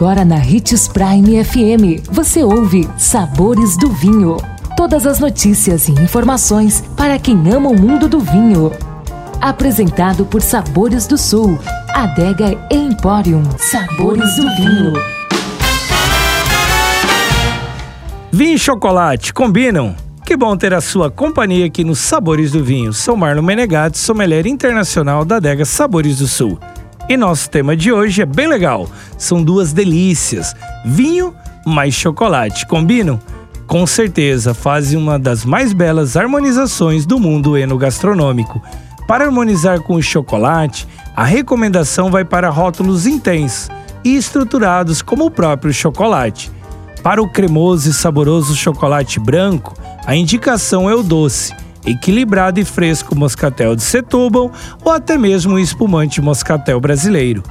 Agora na Ritz Prime FM, você ouve Sabores do Vinho. Todas as notícias e informações para quem ama o mundo do vinho. Apresentado por Sabores do Sul, Adega Emporium. Sabores do Vinho. Vinho e chocolate combinam? Que bom ter a sua companhia aqui nos Sabores do Vinho. Sou Marlon Menegatti, sommelier internacional da Adega Sabores do Sul. E nosso tema de hoje é bem legal. São duas delícias: vinho mais chocolate. Combinam? Com certeza, fazem uma das mais belas harmonizações do mundo enogastronômico. Para harmonizar com o chocolate, a recomendação vai para rótulos intensos e estruturados como o próprio chocolate. Para o cremoso e saboroso chocolate branco, a indicação é o doce equilibrado e fresco moscatel de Setúbal ou até mesmo o espumante moscatel brasileiro.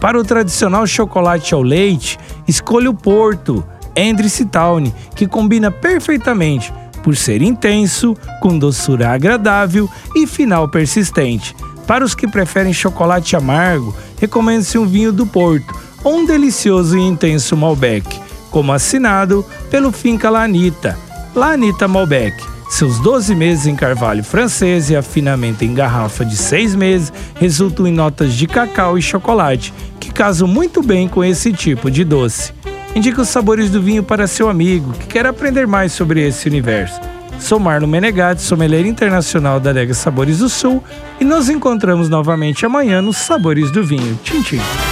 Para o tradicional chocolate ao leite, escolha o Porto Andrice Town, que combina perfeitamente por ser intenso, com doçura agradável e final persistente. Para os que preferem chocolate amargo, recomenda-se um vinho do Porto ou um delicioso e intenso Malbec, como assinado pelo Finca Lanita, Lanita Malbec seus 12 meses em carvalho francês e afinamento em garrafa de 6 meses resultam em notas de cacau e chocolate, que casam muito bem com esse tipo de doce. Indica os sabores do vinho para seu amigo que quer aprender mais sobre esse universo. Sou Marlon Menegatti, sommelier internacional da Adega Sabores do Sul e nos encontramos novamente amanhã nos Sabores do Vinho. Tchim, tchim.